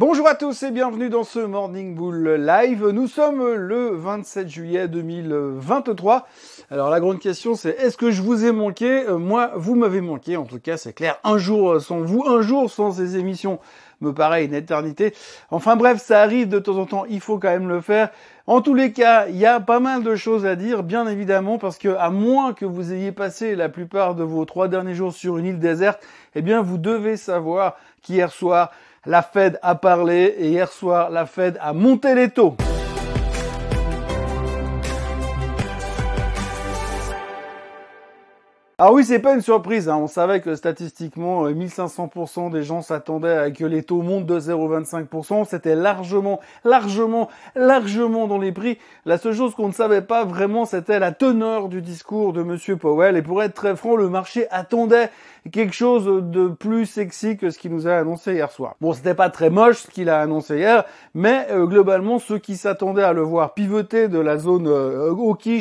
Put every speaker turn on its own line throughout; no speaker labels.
Bonjour à tous et bienvenue dans ce Morning Bull Live. Nous sommes le 27 juillet 2023. Alors la grande question c'est est-ce que je vous ai manqué? Euh, Moi, vous m'avez manqué. En tout cas, c'est clair. Un jour sans vous, un jour sans ces émissions me paraît une éternité. Enfin bref, ça arrive de temps en temps. Il faut quand même le faire. En tous les cas, il y a pas mal de choses à dire, bien évidemment, parce que à moins que vous ayez passé la plupart de vos trois derniers jours sur une île déserte, eh bien vous devez savoir qu'hier soir la Fed a parlé et hier soir, la Fed a monté les taux. Ah oui, c'est pas une surprise. Hein. On savait que statistiquement, 1500% euh, des gens s'attendaient à que les taux montent de 0,25%. C'était largement, largement, largement dans les prix. La seule chose qu'on ne savait pas vraiment, c'était la teneur du discours de Monsieur Powell. Et pour être très franc, le marché attendait quelque chose de plus sexy que ce qu'il nous a annoncé hier soir. Bon, c'était pas très moche ce qu'il a annoncé hier, mais euh, globalement, ceux qui s'attendaient à le voir pivoter de la zone euh,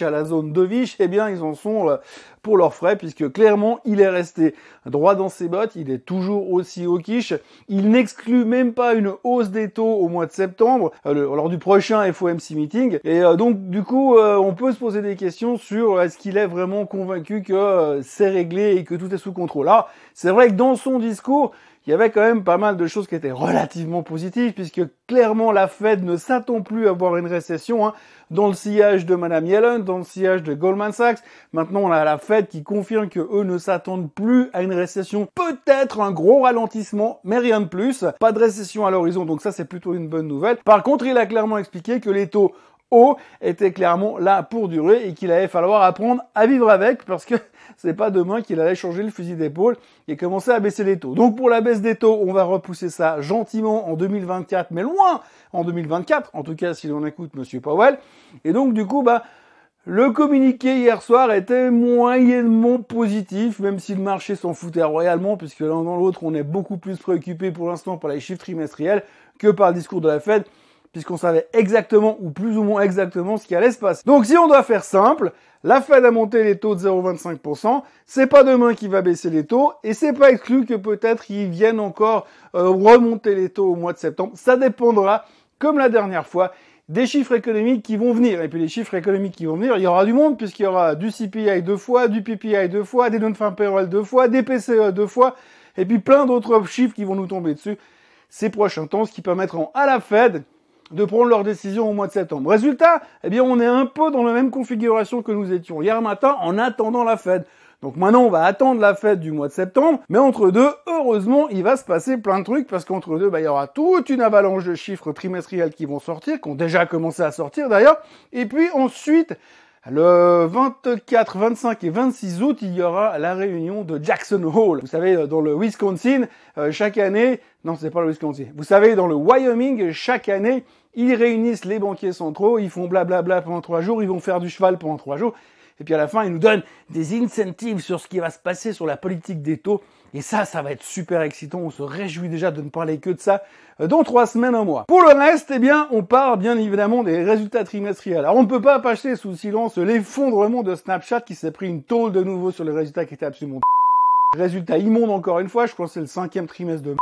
à la zone dovish, eh bien, ils en sont euh, pour leurs frais, puisque clairement, il est resté droit dans ses bottes, il est toujours aussi hawkish, il n'exclut même pas une hausse des taux au mois de septembre, euh, lors du prochain FOMC meeting, et donc, du coup, on peut se poser des questions sur est-ce qu'il est vraiment convaincu que c'est réglé et que tout est sous contrôle. Là, c'est vrai que dans son discours, il y avait quand même pas mal de choses qui étaient relativement positives, puisque clairement la Fed ne s'attend plus à avoir une récession. Hein. Dans le sillage de Madame Yellen, dans le sillage de Goldman Sachs, maintenant on a la Fed qui confirme que eux ne s'attendent plus à une récession. Peut-être un gros ralentissement, mais rien de plus. Pas de récession à l'horizon, donc ça c'est plutôt une bonne nouvelle. Par contre, il a clairement expliqué que les taux hauts étaient clairement là pour durer et qu'il allait falloir apprendre à vivre avec parce que c'est pas demain qu'il allait changer le fusil d'épaule et commencer à baisser les taux. Donc pour la baisse des taux, on va repousser ça gentiment en 2024, mais loin en 2024, en tout cas si l'on écoute Monsieur Powell. Et donc du coup, bah, le communiqué hier soir était moyennement positif, même si le marché s'en foutait royalement, puisque l'un dans l'autre, on est beaucoup plus préoccupé pour l'instant par les chiffres trimestriels que par le discours de la Fed puisqu'on savait exactement ou plus ou moins exactement ce qui allait se passer. Donc si on doit faire simple, la Fed a monté les taux de 0,25%, c'est pas demain qu'il va baisser les taux, et c'est pas exclu que peut-être ils viennent encore euh, remonter les taux au mois de septembre. Ça dépendra, comme la dernière fois, des chiffres économiques qui vont venir. Et puis les chiffres économiques qui vont venir, il y aura du monde puisqu'il y aura du CPI deux fois, du PPI deux fois, des non-fin payroll deux fois, des PCE deux fois, et puis plein d'autres chiffres qui vont nous tomber dessus ces prochains temps, ce qui permettront à la Fed de prendre leur décision au mois de septembre. Résultat, eh bien, on est un peu dans la même configuration que nous étions hier matin en attendant la Fed. Donc maintenant, on va attendre la fête du mois de septembre, mais entre deux, heureusement, il va se passer plein de trucs parce qu'entre deux, bah, il y aura toute une avalanche de chiffres trimestriels qui vont sortir, qui ont déjà commencé à sortir d'ailleurs. Et puis ensuite, le 24, 25 et 26 août, il y aura la réunion de Jackson Hole. Vous savez, dans le Wisconsin, euh, chaque année, non, c'est pas le Wisconsin. Vous savez, dans le Wyoming, chaque année, ils réunissent les banquiers centraux, ils font blablabla pendant trois jours, ils vont faire du cheval pendant trois jours. Et puis à la fin, ils nous donnent des incentives sur ce qui va se passer sur la politique des taux. Et ça, ça va être super excitant. On se réjouit déjà de ne parler que de ça euh, dans trois semaines, un mois. Pour le reste, eh bien, on parle bien évidemment des résultats trimestriels. Alors, on ne peut pas passer sous silence l'effondrement de Snapchat qui s'est pris une tôle de nouveau sur les résultats qui étaient absolument Résultat immonde encore une fois. Je crois que c'est le cinquième trimestre de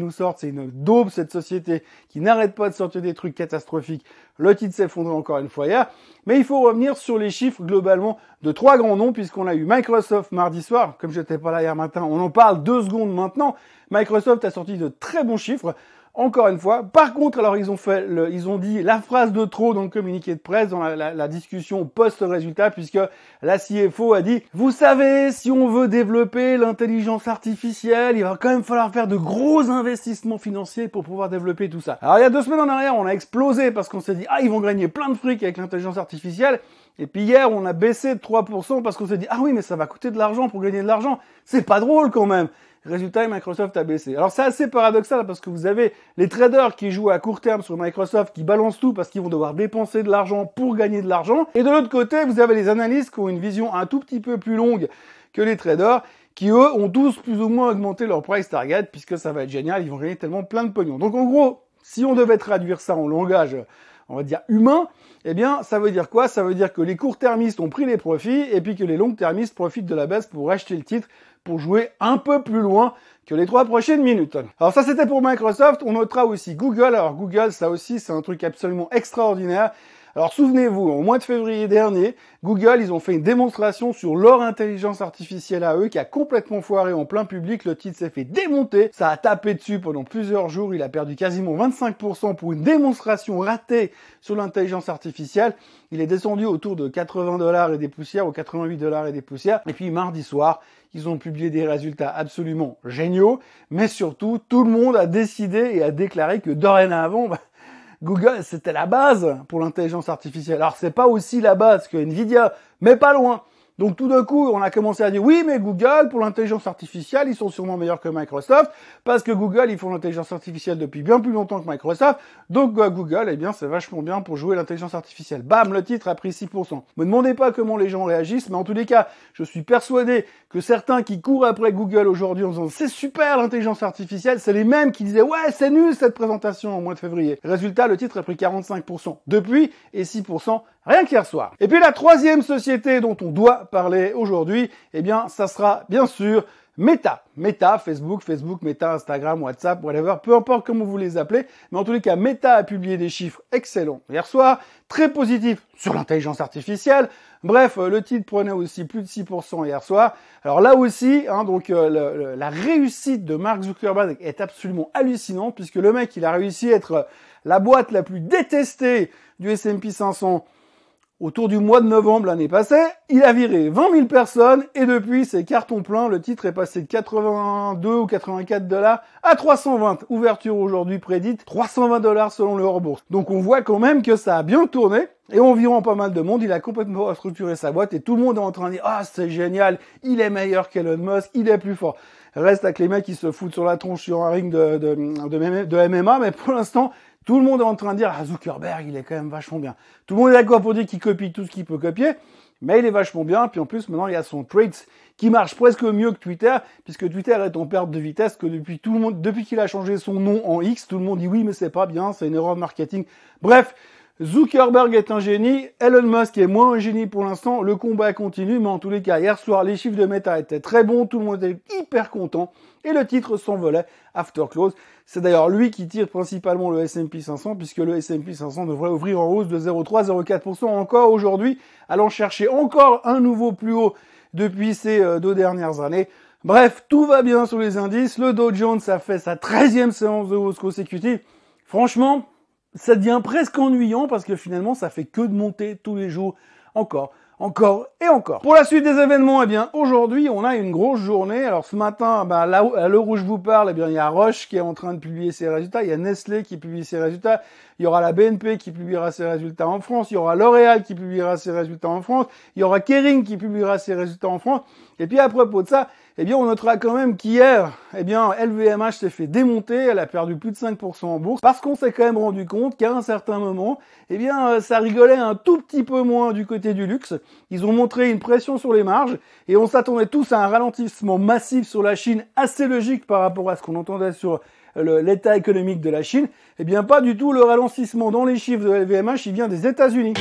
nous sortent, c'est une daube cette société qui n'arrête pas de sortir des trucs catastrophiques. Le titre s'effondre encore une fois hier. Mais il faut revenir sur les chiffres globalement de trois grands noms puisqu'on a eu Microsoft mardi soir. Comme j'étais pas là hier matin, on en parle deux secondes maintenant. Microsoft a sorti de très bons chiffres encore une fois. Par contre, alors ils ont fait, le, ils ont dit la phrase de trop dans le communiqué de presse, dans la, la, discussion post-résultat, puisque la CFO a dit, vous savez, si on veut développer l'intelligence artificielle, il va quand même falloir faire de gros investissements financiers pour pouvoir développer tout ça. Alors il y a deux semaines en arrière, on a explosé parce qu'on s'est dit, ah, ils vont gagner plein de fric avec l'intelligence artificielle. Et puis hier, on a baissé de 3% parce qu'on s'est dit, ah oui, mais ça va coûter de l'argent pour gagner de l'argent. C'est pas drôle quand même. Résultat, Microsoft a baissé. Alors c'est assez paradoxal parce que vous avez les traders qui jouent à court terme sur Microsoft qui balancent tout parce qu'ils vont devoir dépenser de l'argent pour gagner de l'argent. Et de l'autre côté, vous avez les analystes qui ont une vision un tout petit peu plus longue que les traders qui eux ont tous plus ou moins augmenté leur price target puisque ça va être génial, ils vont gagner tellement plein de pognon. Donc en gros, si on devait traduire ça en langage on va dire humain, eh bien, ça veut dire quoi? Ça veut dire que les court-termistes ont pris les profits et puis que les long-termistes profitent de la baisse pour acheter le titre pour jouer un peu plus loin que les trois prochaines minutes. Alors ça c'était pour Microsoft, on notera aussi Google. Alors Google, ça aussi c'est un truc absolument extraordinaire. Alors souvenez-vous, au mois de février dernier, Google, ils ont fait une démonstration sur leur intelligence artificielle à eux qui a complètement foiré en plein public. Le titre s'est fait démonter. Ça a tapé dessus pendant plusieurs jours. Il a perdu quasiment 25% pour une démonstration ratée sur l'intelligence artificielle. Il est descendu autour de 80 dollars et des poussières ou 88 dollars et des poussières. Et puis mardi soir, ils ont publié des résultats absolument géniaux. Mais surtout, tout le monde a décidé et a déclaré que dorénavant, bah, Google, c'était la base pour l'intelligence artificielle. Alors c'est pas aussi la base que Nvidia, mais pas loin. Donc tout d'un coup, on a commencé à dire oui, mais Google, pour l'intelligence artificielle, ils sont sûrement meilleurs que Microsoft, parce que Google, ils font l'intelligence artificielle depuis bien plus longtemps que Microsoft. Donc euh, Google, eh bien, c'est vachement bien pour jouer l'intelligence artificielle. Bam, le titre a pris 6%. Me demandez pas comment les gens réagissent, mais en tous les cas, je suis persuadé que certains qui courent après Google aujourd'hui en disant c'est super l'intelligence artificielle, c'est les mêmes qui disaient ouais, c'est nul cette présentation au mois de février. Résultat, le titre a pris 45% depuis et 6% rien qu'hier soir. Et puis la troisième société dont on doit parler aujourd'hui, eh bien, ça sera bien sûr Meta. Meta, Facebook, Facebook, Meta, Instagram, WhatsApp, whatever, peu importe comment vous les appelez. Mais en tous les cas, Meta a publié des chiffres excellents hier soir, très positifs sur l'intelligence artificielle. Bref, euh, le titre prenait aussi plus de 6% hier soir. Alors là aussi, hein, donc euh, la réussite de Mark Zuckerberg est absolument hallucinante puisque le mec, il a réussi à être la boîte la plus détestée du S&P 500 autour du mois de novembre l'année passée, il a viré 20 000 personnes et depuis c'est carton plein, le titre est passé de 82 ou 84 dollars à 320. Ouverture aujourd'hui prédite 320 dollars selon le hors-bourse. Donc on voit quand même que ça a bien tourné et environ pas mal de monde, il a complètement restructuré sa boîte et tout le monde est en train de dire ah c'est génial, il est meilleur qu'Elon Musk, il est plus fort. Reste avec les mecs qui se foutent sur la tronche sur un ring de, de, de MMA, mais pour l'instant, tout le monde est en train de dire, ah, Zuckerberg, il est quand même vachement bien. Tout le monde est d'accord pour dire qu'il copie tout ce qu'il peut copier, mais il est vachement bien. Puis en plus, maintenant, il y a son Traits qui marche presque mieux que Twitter, puisque Twitter est en perte de vitesse, que depuis tout le monde, depuis qu'il a changé son nom en X, tout le monde dit oui, mais c'est pas bien, c'est une erreur de marketing. Bref, Zuckerberg est un génie, Elon Musk est moins un génie pour l'instant, le combat continue, mais en tous les cas, hier soir, les chiffres de Meta étaient très bons, tout le monde était hyper content, et le titre s'envolait after close. C'est d'ailleurs lui qui tire principalement le S&P 500 puisque le S&P 500 devrait ouvrir en hausse de 0,3-0,4% encore aujourd'hui, allant chercher encore un nouveau plus haut depuis ces euh, deux dernières années. Bref, tout va bien sur les indices. Le Dow Jones a fait sa 13e séance de hausse consécutive. Franchement, ça devient presque ennuyant parce que finalement, ça fait que de monter tous les jours encore encore et encore. Pour la suite des événements, eh bien, aujourd'hui, on a une grosse journée. Alors, ce matin, bah, là, à l'heure où je vous parle, eh bien, il y a Roche qui est en train de publier ses résultats. Il y a Nestlé qui publie ses résultats. Il y aura la BNP qui publiera ses résultats en France. Il y aura L'Oréal qui publiera ses résultats en France. Il y aura Kering qui publiera ses résultats en France. Et puis, à propos de ça, eh bien, on notera quand même qu'hier, eh bien, LVMH s'est fait démonter, elle a perdu plus de 5% en bourse, parce qu'on s'est quand même rendu compte qu'à un certain moment, eh bien, euh, ça rigolait un tout petit peu moins du côté du luxe. Ils ont montré une pression sur les marges, et on s'attendait tous à un ralentissement massif sur la Chine, assez logique par rapport à ce qu'on entendait sur l'état économique de la Chine. Eh bien, pas du tout, le ralentissement dans les chiffres de LVMH, il vient des États-Unis.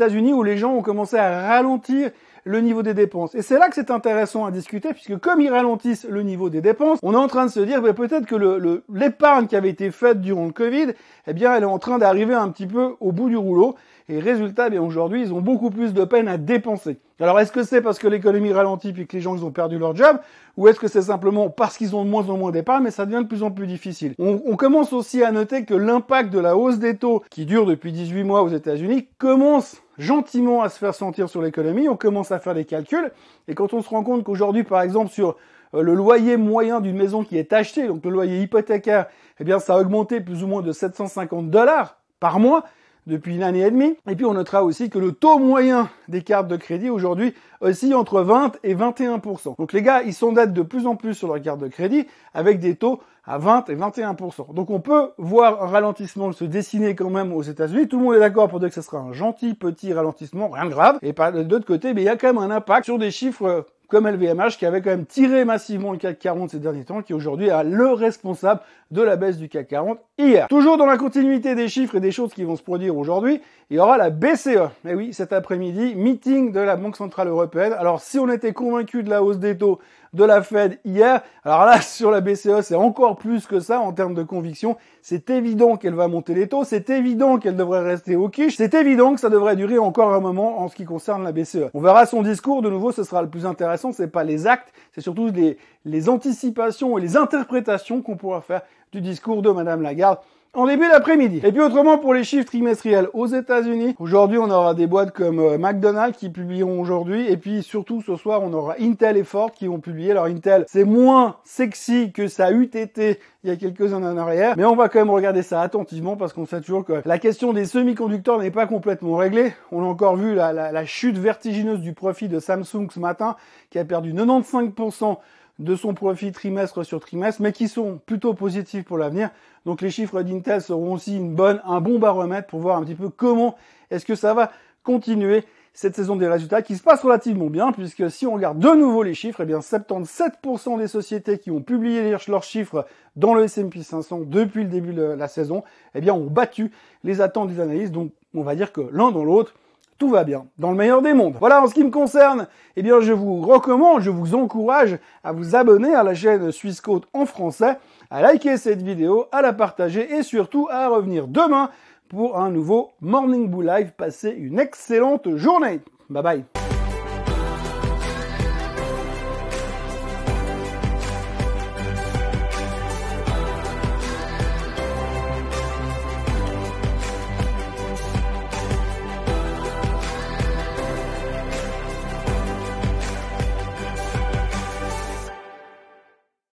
États-Unis où les gens ont commencé à ralentir le niveau des dépenses. Et c'est là que c'est intéressant à discuter, puisque comme ils ralentissent le niveau des dépenses, on est en train de se dire, peut-être que l'épargne qui avait été faite durant le Covid, eh bien, elle est en train d'arriver un petit peu au bout du rouleau. Et résultat, eh bien aujourd'hui, ils ont beaucoup plus de peine à dépenser. Alors, est-ce que c'est parce que l'économie ralentit puis que les gens ils ont perdu leur job, ou est-ce que c'est simplement parce qu'ils ont de moins en moins d'épargne, mais ça devient de plus en plus difficile. On, on commence aussi à noter que l'impact de la hausse des taux, qui dure depuis 18 mois aux États-Unis, commence gentiment à se faire sentir sur l'économie. On commence à faire des calculs, et quand on se rend compte qu'aujourd'hui, par exemple, sur euh, le loyer moyen d'une maison qui est achetée, donc le loyer hypothécaire, eh bien, ça a augmenté plus ou moins de 750 dollars par mois depuis une année et demie. Et puis on notera aussi que le taux moyen des cartes de crédit aujourd'hui oscille entre 20 et 21%. Donc les gars, ils s'endettent de plus en plus sur leurs cartes de crédit avec des taux à 20 et 21%. Donc on peut voir un ralentissement se dessiner quand même aux États-Unis. Tout le monde est d'accord pour dire que ce sera un gentil petit ralentissement, rien de grave. Et par de l'autre côté, mais il y a quand même un impact sur des chiffres comme LVMH qui avait quand même tiré massivement le CAC 40 ces derniers temps, qui aujourd'hui est le responsable de la baisse du CAC 40 hier. Toujours dans la continuité des chiffres et des choses qui vont se produire aujourd'hui, il y aura la BCE. Et eh oui, cet après-midi, meeting de la Banque Centrale Européenne. Alors si on était convaincu de la hausse des taux de la Fed hier. Alors là, sur la BCE, c'est encore plus que ça en termes de conviction. C'est évident qu'elle va monter les taux, c'est évident qu'elle devrait rester au quiche, c'est évident que ça devrait durer encore un moment en ce qui concerne la BCE. On verra son discours, de nouveau, ce sera le plus intéressant, c'est pas les actes, c'est surtout les, les anticipations et les interprétations qu'on pourra faire du discours de Madame Lagarde en début d'après-midi. Et puis autrement pour les chiffres trimestriels aux États-Unis, aujourd'hui on aura des boîtes comme euh, McDonald's qui publieront aujourd'hui et puis surtout ce soir on aura Intel et Ford qui vont publier. Alors Intel c'est moins sexy que ça eût été il y a quelques années en arrière, mais on va quand même regarder ça attentivement parce qu'on sait toujours que la question des semi-conducteurs n'est pas complètement réglée. On a encore vu la, la chute vertigineuse du profit de Samsung ce matin qui a perdu 95% de son profit trimestre sur trimestre, mais qui sont plutôt positifs pour l'avenir. Donc les chiffres d'Intel seront aussi une bonne, un bon baromètre pour voir un petit peu comment est-ce que ça va continuer cette saison des résultats qui se passe relativement bien puisque si on regarde de nouveau les chiffres, eh bien 77% des sociétés qui ont publié leurs chiffres dans le S&P 500 depuis le début de la saison, eh bien ont battu les attentes des analystes. Donc on va dire que l'un dans l'autre, tout va bien, dans le meilleur des mondes. Voilà, en ce qui me concerne, eh bien, je vous recommande, je vous encourage à vous abonner à la chaîne Suisse Côte en français, à liker cette vidéo, à la partager et surtout à revenir demain pour un nouveau Morning Bull Live. Passez une excellente journée. Bye bye.